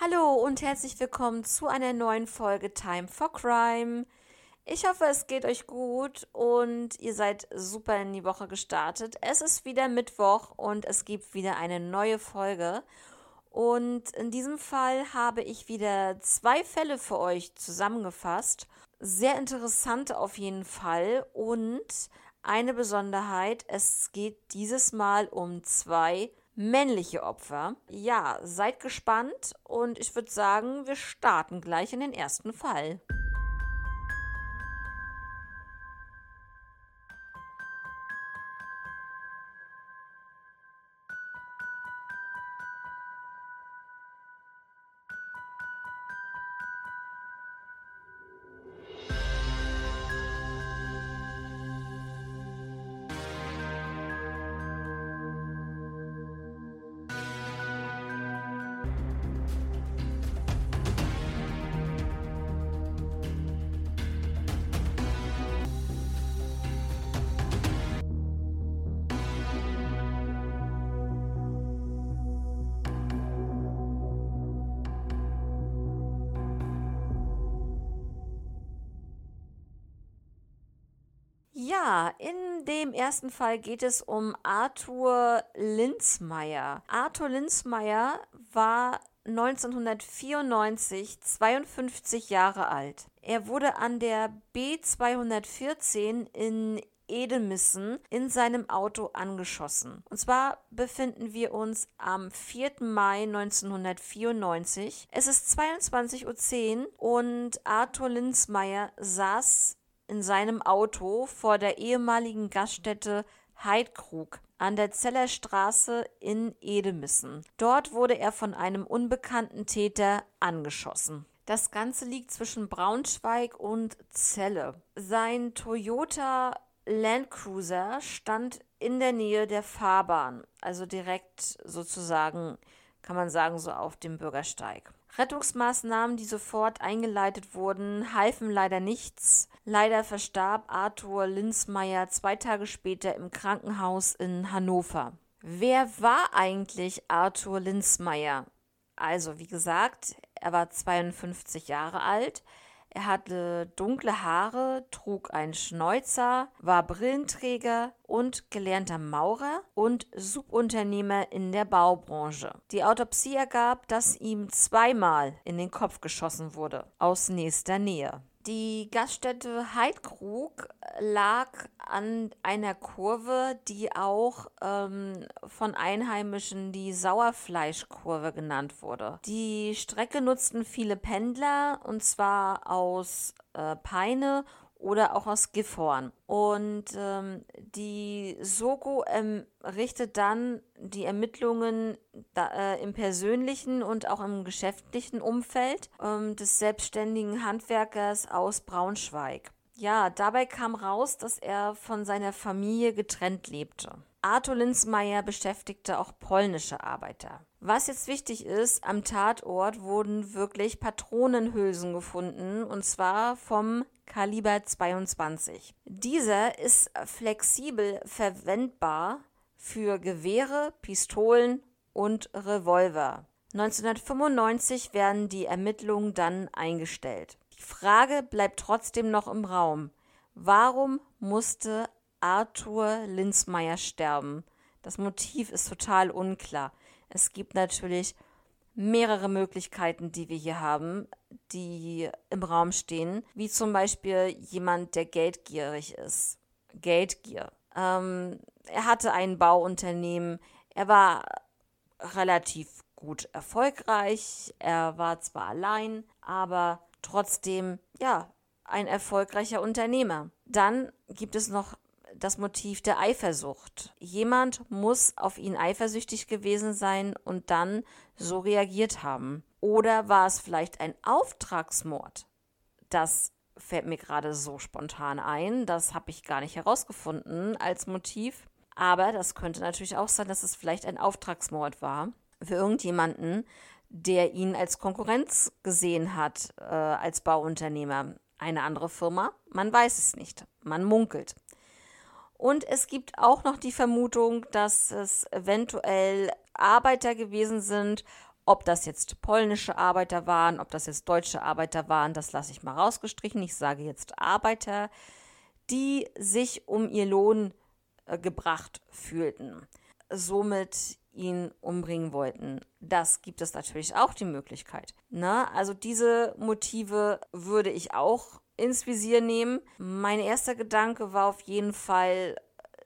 Hallo und herzlich willkommen zu einer neuen Folge Time for Crime. Ich hoffe, es geht euch gut und ihr seid super in die Woche gestartet. Es ist wieder Mittwoch und es gibt wieder eine neue Folge. Und in diesem Fall habe ich wieder zwei Fälle für euch zusammengefasst. Sehr interessant auf jeden Fall und eine Besonderheit, es geht dieses Mal um zwei männliche Opfer. Ja, seid gespannt und ich würde sagen, wir starten gleich in den ersten Fall. In dem ersten Fall geht es um Arthur Linzmeier. Arthur Linzmeier war 1994 52 Jahre alt. Er wurde an der B214 in Edemissen in seinem Auto angeschossen. Und zwar befinden wir uns am 4. Mai 1994. Es ist 22.10 Uhr und Arthur Linzmeier saß in seinem Auto vor der ehemaligen Gaststätte Heidkrug an der Zeller Straße in Edemissen. Dort wurde er von einem unbekannten Täter angeschossen. Das Ganze liegt zwischen Braunschweig und Celle. Sein Toyota Land Cruiser stand in der Nähe der Fahrbahn, also direkt sozusagen, kann man sagen, so auf dem Bürgersteig. Rettungsmaßnahmen, die sofort eingeleitet wurden, halfen leider nichts. Leider verstarb Arthur Linsmeier zwei Tage später im Krankenhaus in Hannover. Wer war eigentlich Arthur Linsmeier? Also, wie gesagt, er war 52 Jahre alt. Er hatte dunkle Haare, trug einen Schnäuzer, war Brillenträger und gelernter Maurer und Subunternehmer in der Baubranche. Die Autopsie ergab, dass ihm zweimal in den Kopf geschossen wurde, aus nächster Nähe. Die Gaststätte Heidkrug lag an einer Kurve, die auch ähm, von Einheimischen die Sauerfleischkurve genannt wurde. Die Strecke nutzten viele Pendler und zwar aus äh, Peine oder auch aus Gifhorn. Und ähm, die Soko ähm, richtet dann die Ermittlungen da, äh, im persönlichen und auch im geschäftlichen Umfeld ähm, des selbstständigen Handwerkers aus Braunschweig. Ja, dabei kam raus, dass er von seiner Familie getrennt lebte. Arthur Linsmeier beschäftigte auch polnische Arbeiter. Was jetzt wichtig ist, am Tatort wurden wirklich Patronenhülsen gefunden und zwar vom Kaliber 22. Dieser ist flexibel verwendbar für Gewehre, Pistolen und Revolver. 1995 werden die Ermittlungen dann eingestellt. Die Frage bleibt trotzdem noch im Raum. Warum musste Arthur Linsmeier sterben? Das Motiv ist total unklar. Es gibt natürlich mehrere Möglichkeiten, die wir hier haben, die im Raum stehen, wie zum Beispiel jemand, der geldgierig ist. Geldgier. Ähm, er hatte ein Bauunternehmen, er war relativ gut erfolgreich, er war zwar allein, aber trotzdem, ja, ein erfolgreicher Unternehmer. Dann gibt es noch das Motiv der Eifersucht. Jemand muss auf ihn eifersüchtig gewesen sein und dann so reagiert haben. Oder war es vielleicht ein Auftragsmord? Das fällt mir gerade so spontan ein. Das habe ich gar nicht herausgefunden als Motiv. Aber das könnte natürlich auch sein, dass es vielleicht ein Auftragsmord war für irgendjemanden, der ihn als Konkurrenz gesehen hat, äh, als Bauunternehmer. Eine andere Firma? Man weiß es nicht. Man munkelt. Und es gibt auch noch die Vermutung, dass es eventuell Arbeiter gewesen sind, Ob das jetzt polnische Arbeiter waren, ob das jetzt deutsche Arbeiter waren, das lasse ich mal rausgestrichen. Ich sage jetzt Arbeiter, die sich um ihr Lohn äh, gebracht fühlten, somit ihn umbringen wollten. Das gibt es natürlich auch die Möglichkeit. Na, also diese Motive würde ich auch ins Visier nehmen. Mein erster Gedanke war auf jeden Fall,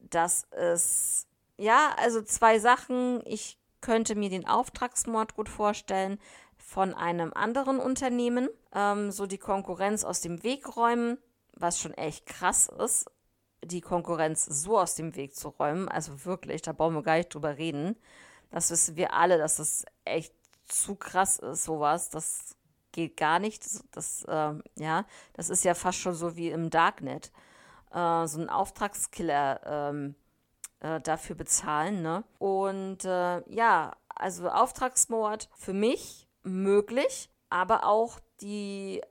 dass es, ja, also zwei Sachen. Ich könnte mir den Auftragsmord gut vorstellen von einem anderen Unternehmen, ähm, so die Konkurrenz aus dem Weg räumen, was schon echt krass ist, die Konkurrenz so aus dem Weg zu räumen. Also wirklich, da brauchen wir gar nicht drüber reden. Das wissen wir alle, dass das echt zu krass ist, sowas. Das geht gar nicht. Das, das äh, ja, das ist ja fast schon so wie im Darknet. Äh, so ein Auftragskiller ähm, äh, dafür bezahlen, ne? Und äh, ja, also Auftragsmord für mich möglich, aber auch die,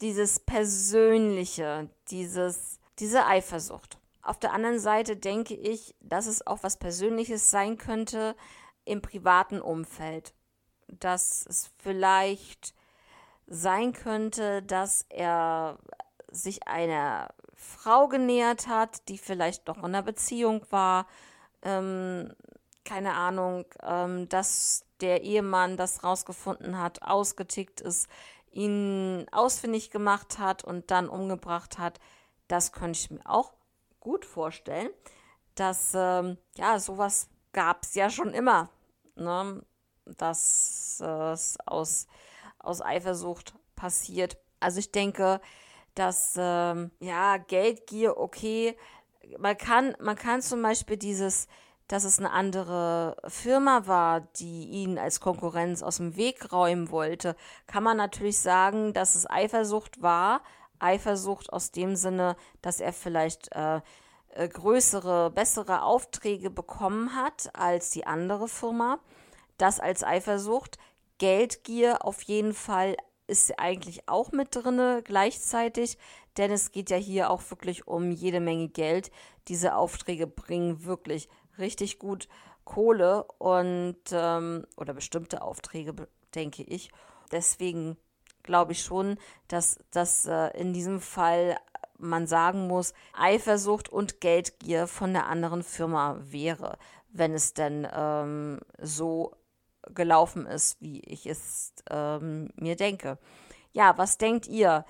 dieses Persönliche, dieses, diese Eifersucht. Auf der anderen Seite denke ich, dass es auch was Persönliches sein könnte im privaten Umfeld. Dass es vielleicht sein könnte, dass er sich einer Frau genähert hat, die vielleicht noch in einer Beziehung war. Ähm, keine Ahnung, ähm, dass der Ehemann das rausgefunden hat, ausgetickt ist, ihn ausfindig gemacht hat und dann umgebracht hat. Das könnte ich mir auch gut vorstellen. Dass, ähm, ja, sowas gab es ja schon immer. Ne? Dass es aus aus Eifersucht passiert. Also ich denke, dass ähm, ja Geldgier okay, man kann man kann zum Beispiel dieses dass es eine andere Firma war, die ihn als Konkurrenz aus dem Weg räumen wollte, kann man natürlich sagen, dass es Eifersucht war. Eifersucht aus dem Sinne, dass er vielleicht äh, äh größere, bessere Aufträge bekommen hat als die andere Firma. Das als Eifersucht. Geldgier auf jeden Fall ist eigentlich auch mit drinne gleichzeitig, denn es geht ja hier auch wirklich um jede Menge Geld. Diese Aufträge bringen wirklich richtig gut Kohle und ähm, oder bestimmte Aufträge, denke ich. Deswegen glaube ich schon, dass das äh, in diesem Fall man sagen muss, Eifersucht und Geldgier von der anderen Firma wäre, wenn es denn ähm, so gelaufen ist, wie ich es ähm, mir denke. Ja, was denkt ihr?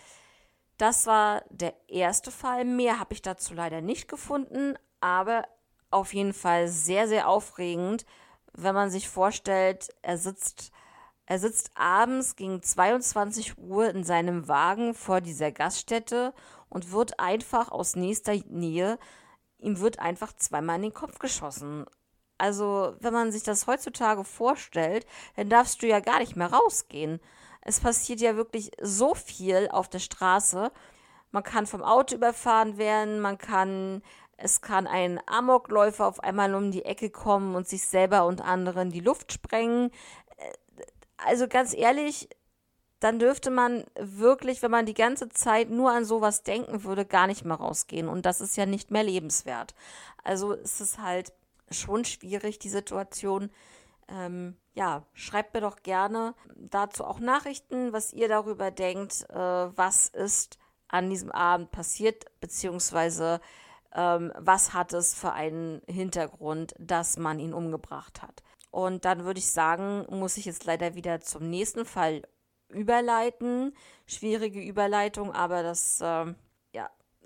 Das war der erste Fall. Mehr habe ich dazu leider nicht gefunden, aber auf jeden Fall sehr, sehr aufregend, wenn man sich vorstellt, er sitzt, er sitzt abends gegen 22 Uhr in seinem Wagen vor dieser Gaststätte und wird einfach aus nächster Nähe, ihm wird einfach zweimal in den Kopf geschossen. Also, wenn man sich das heutzutage vorstellt, dann darfst du ja gar nicht mehr rausgehen. Es passiert ja wirklich so viel auf der Straße. Man kann vom Auto überfahren werden, man kann, es kann ein Amokläufer auf einmal um die Ecke kommen und sich selber und andere in die Luft sprengen. Äh, also ganz ehrlich, dann dürfte man wirklich, wenn man die ganze Zeit nur an sowas denken würde, gar nicht mehr rausgehen. Und das ist ja nicht mehr lebenswert. Also es ist halt schon schwierig, die Situation. Ähm, ja, schreibt mir doch gerne dazu auch Nachrichten, was ihr darüber denkt, äh, was ist an diesem Abend passiert, beziehungsweise ähm, was hat es für einen Hintergrund, dass man ihn umgebracht hat. Und dann würde ich sagen, muss ich jetzt leider wieder zum nächsten Fall überleiten. Schwierige Überleitung, aber das äh,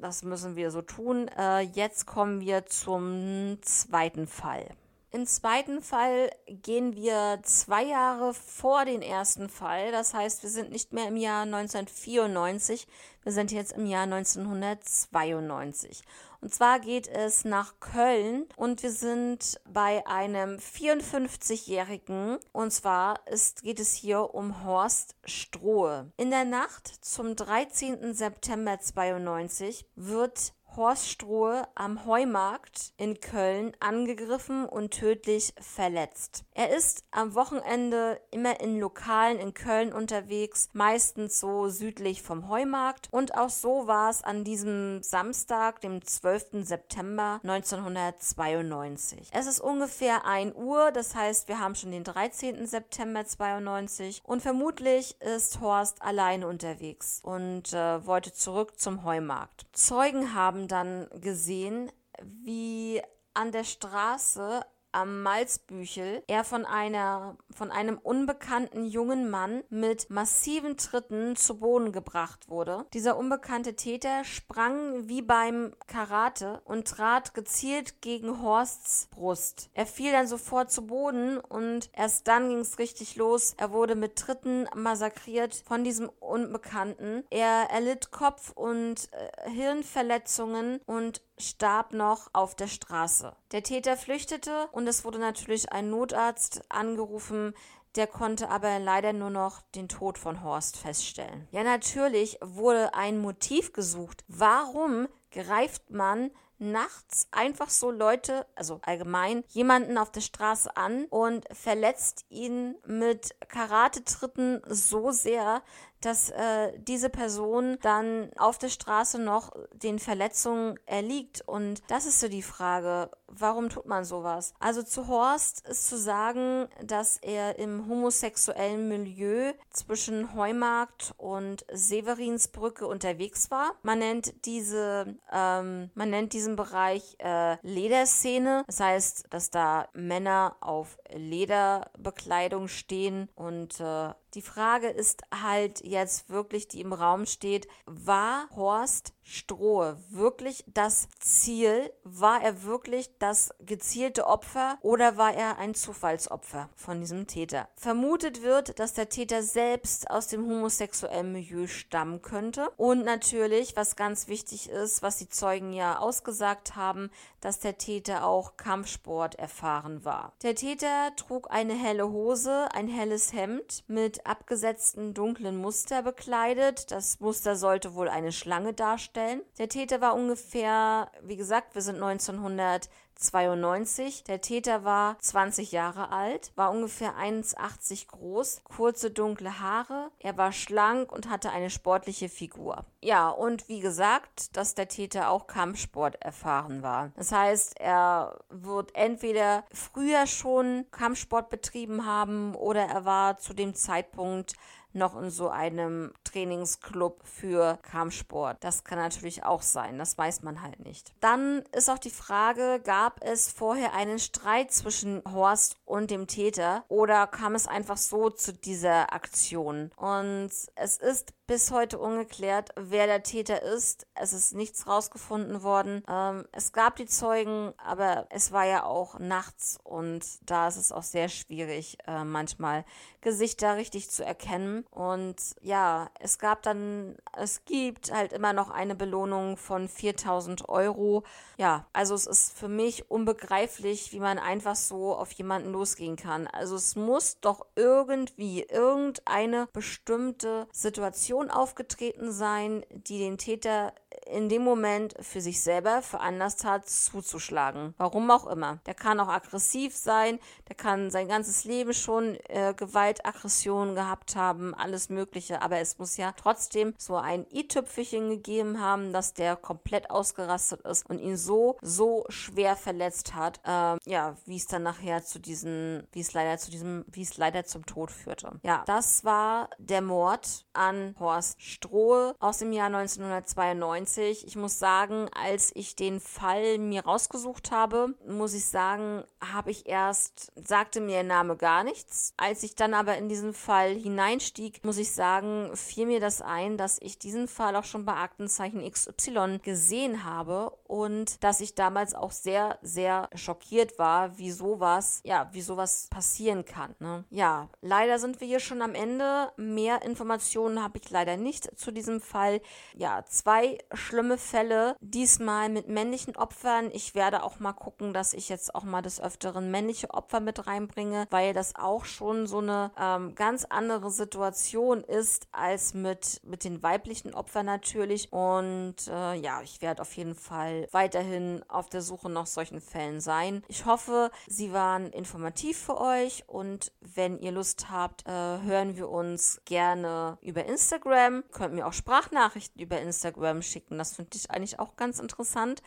das müssen wir so tun. Äh, jetzt kommen wir zum zweiten Fall. Im zweiten Fall gehen wir zwei Jahre vor den ersten Fall. Das heißt, wir sind nicht mehr im Jahr 1994, wir sind jetzt im Jahr 1992. Und zwar geht es nach Köln und wir sind bei einem 54-Jährigen. Und zwar ist, geht es hier um Horst Strohe. In der Nacht zum 13. September 92 wird Horst Strohe am Heumarkt in Köln angegriffen und tödlich verletzt. Er ist am Wochenende immer in Lokalen in Köln unterwegs, meistens so südlich vom Heumarkt und auch so war es an diesem Samstag, dem 12. September 1992. Es ist ungefähr 1 Uhr, das heißt, wir haben schon den 13. September 92 und vermutlich ist Horst alleine unterwegs und äh, wollte zurück zum Heumarkt. Zeugen haben dann gesehen, wie an der Straße am Malzbüchel er von einer von einem unbekannten jungen Mann mit massiven Tritten zu Boden gebracht wurde. Dieser unbekannte Täter sprang wie beim Karate und trat gezielt gegen Horsts Brust. Er fiel dann sofort zu Boden und erst dann ging es richtig los. Er wurde mit Tritten massakriert von diesem Unbekannten. Er erlitt Kopf- und äh, Hirnverletzungen und starb noch auf der Straße. Der Täter flüchtete und es wurde natürlich ein Notarzt angerufen, der konnte aber leider nur noch den Tod von Horst feststellen. Ja, natürlich wurde ein Motiv gesucht. Warum greift man nachts einfach so Leute, also allgemein, jemanden auf der Straße an und verletzt ihn mit Karatetritten so sehr, dass äh, diese Person dann auf der Straße noch den Verletzungen erliegt. Und das ist so die Frage, warum tut man sowas? Also zu Horst ist zu sagen, dass er im homosexuellen Milieu zwischen Heumarkt und Severinsbrücke unterwegs war. Man nennt diese, ähm, man nennt diesen Bereich äh, Lederszene. Das heißt, dass da Männer auf Lederbekleidung stehen und äh, die Frage ist halt jetzt wirklich, die im Raum steht, war Horst Strohe wirklich das Ziel? War er wirklich das gezielte Opfer oder war er ein Zufallsopfer von diesem Täter? Vermutet wird, dass der Täter selbst aus dem homosexuellen Milieu stammen könnte. Und natürlich, was ganz wichtig ist, was die Zeugen ja ausgesagt haben, dass der Täter auch Kampfsport erfahren war. Der Täter trug eine helle Hose, ein helles Hemd mit abgesetzten dunklen Muster bekleidet. Das Muster sollte wohl eine Schlange darstellen. Der Täter war ungefähr, wie gesagt, wir sind 1900 92. Der Täter war 20 Jahre alt, war ungefähr 1,80 groß, kurze dunkle Haare. Er war schlank und hatte eine sportliche Figur. Ja, und wie gesagt, dass der Täter auch Kampfsport erfahren war. Das heißt, er wird entweder früher schon Kampfsport betrieben haben oder er war zu dem Zeitpunkt noch in so einem Trainingsclub für Kampfsport. Das kann natürlich auch sein, das weiß man halt nicht. Dann ist auch die Frage, gab es vorher einen Streit zwischen Horst und dem Täter oder kam es einfach so zu dieser Aktion? Und es ist bis heute ungeklärt, wer der Täter ist. Es ist nichts rausgefunden worden. Ähm, es gab die Zeugen, aber es war ja auch nachts und da ist es auch sehr schwierig, äh, manchmal Gesichter richtig zu erkennen. Und ja, es gab dann, es gibt halt immer noch eine Belohnung von 4000 Euro. Ja, also es ist für mich unbegreiflich, wie man einfach so auf jemanden losgehen kann. Also es muss doch irgendwie irgendeine bestimmte Situation aufgetreten sein, die den Täter in dem Moment für sich selber veranlasst hat, zuzuschlagen. Warum auch immer. Der kann auch aggressiv sein, der kann sein ganzes Leben schon äh, Gewalt, Aggression gehabt haben, alles Mögliche. Aber es muss ja trotzdem so ein i-Tüpfelchen gegeben haben, dass der komplett ausgerastet ist und ihn so, so schwer verletzt hat. Äh, ja, wie es dann nachher zu diesen, wie es leider zu diesem, wie es leider zum Tod führte. Ja, das war der Mord an Horst Strohe aus dem Jahr 1992 witzig. Ich muss sagen, als ich den Fall mir rausgesucht habe, muss ich sagen, habe ich erst, sagte mir der Name gar nichts. Als ich dann aber in diesen Fall hineinstieg, muss ich sagen, fiel mir das ein, dass ich diesen Fall auch schon bei Aktenzeichen XY gesehen habe und dass ich damals auch sehr, sehr schockiert war, wie sowas, ja, wie sowas passieren kann. Ne? Ja, leider sind wir hier schon am Ende. Mehr Informationen habe ich leider nicht zu diesem Fall. Ja, zwei schlimme Fälle, diesmal mit männlichen Opfern. Ich werde auch mal gucken, dass ich jetzt auch mal des Öfteren männliche Opfer mit reinbringe, weil das auch schon so eine ähm, ganz andere Situation ist als mit, mit den weiblichen Opfern natürlich. Und äh, ja, ich werde auf jeden Fall weiterhin auf der Suche nach solchen Fällen sein. Ich hoffe, sie waren informativ für euch und wenn ihr Lust habt, äh, hören wir uns gerne über Instagram. Könnt mir auch Sprachnachrichten über Instagram schicken. Das finde ich eigentlich auch ganz interessant.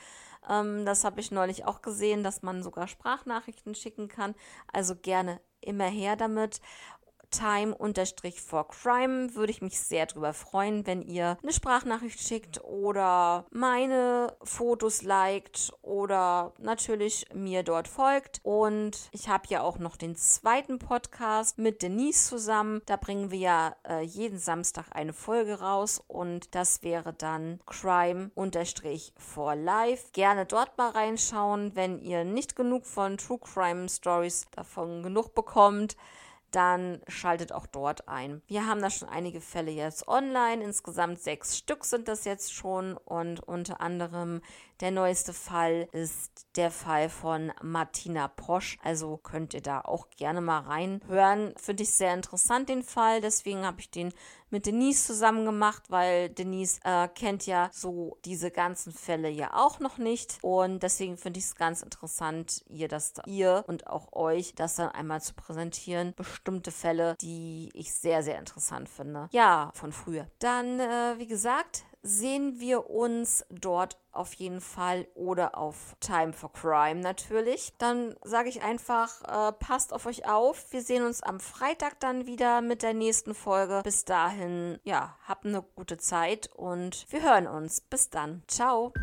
Ähm, das habe ich neulich auch gesehen, dass man sogar Sprachnachrichten schicken kann. Also gerne immer her damit time-for-crime würde ich mich sehr darüber freuen, wenn ihr eine Sprachnachricht schickt oder meine Fotos liked oder natürlich mir dort folgt. Und ich habe ja auch noch den zweiten Podcast mit Denise zusammen. Da bringen wir ja äh, jeden Samstag eine Folge raus und das wäre dann crime-for life. Gerne dort mal reinschauen, wenn ihr nicht genug von True Crime Stories davon genug bekommt dann schaltet auch dort ein. Wir haben da schon einige Fälle jetzt online. Insgesamt sechs Stück sind das jetzt schon und unter anderem der neueste Fall ist der Fall von Martina Posch. Also könnt ihr da auch gerne mal reinhören. Finde ich sehr interessant, den Fall. Deswegen habe ich den mit Denise zusammen gemacht, weil Denise äh, kennt ja so diese ganzen Fälle ja auch noch nicht. Und deswegen finde ich es ganz interessant, ihr das ihr und auch euch das dann einmal zu präsentieren. Bestimmte Fälle, die ich sehr, sehr interessant finde. Ja, von früher. Dann, äh, wie gesagt, sehen wir uns dort auf jeden Fall oder auf Time for Crime natürlich. Dann sage ich einfach, äh, passt auf euch auf. Wir sehen uns am Freitag dann wieder mit der nächsten Folge. Bis dahin, ja, habt eine gute Zeit und wir hören uns. Bis dann. Ciao.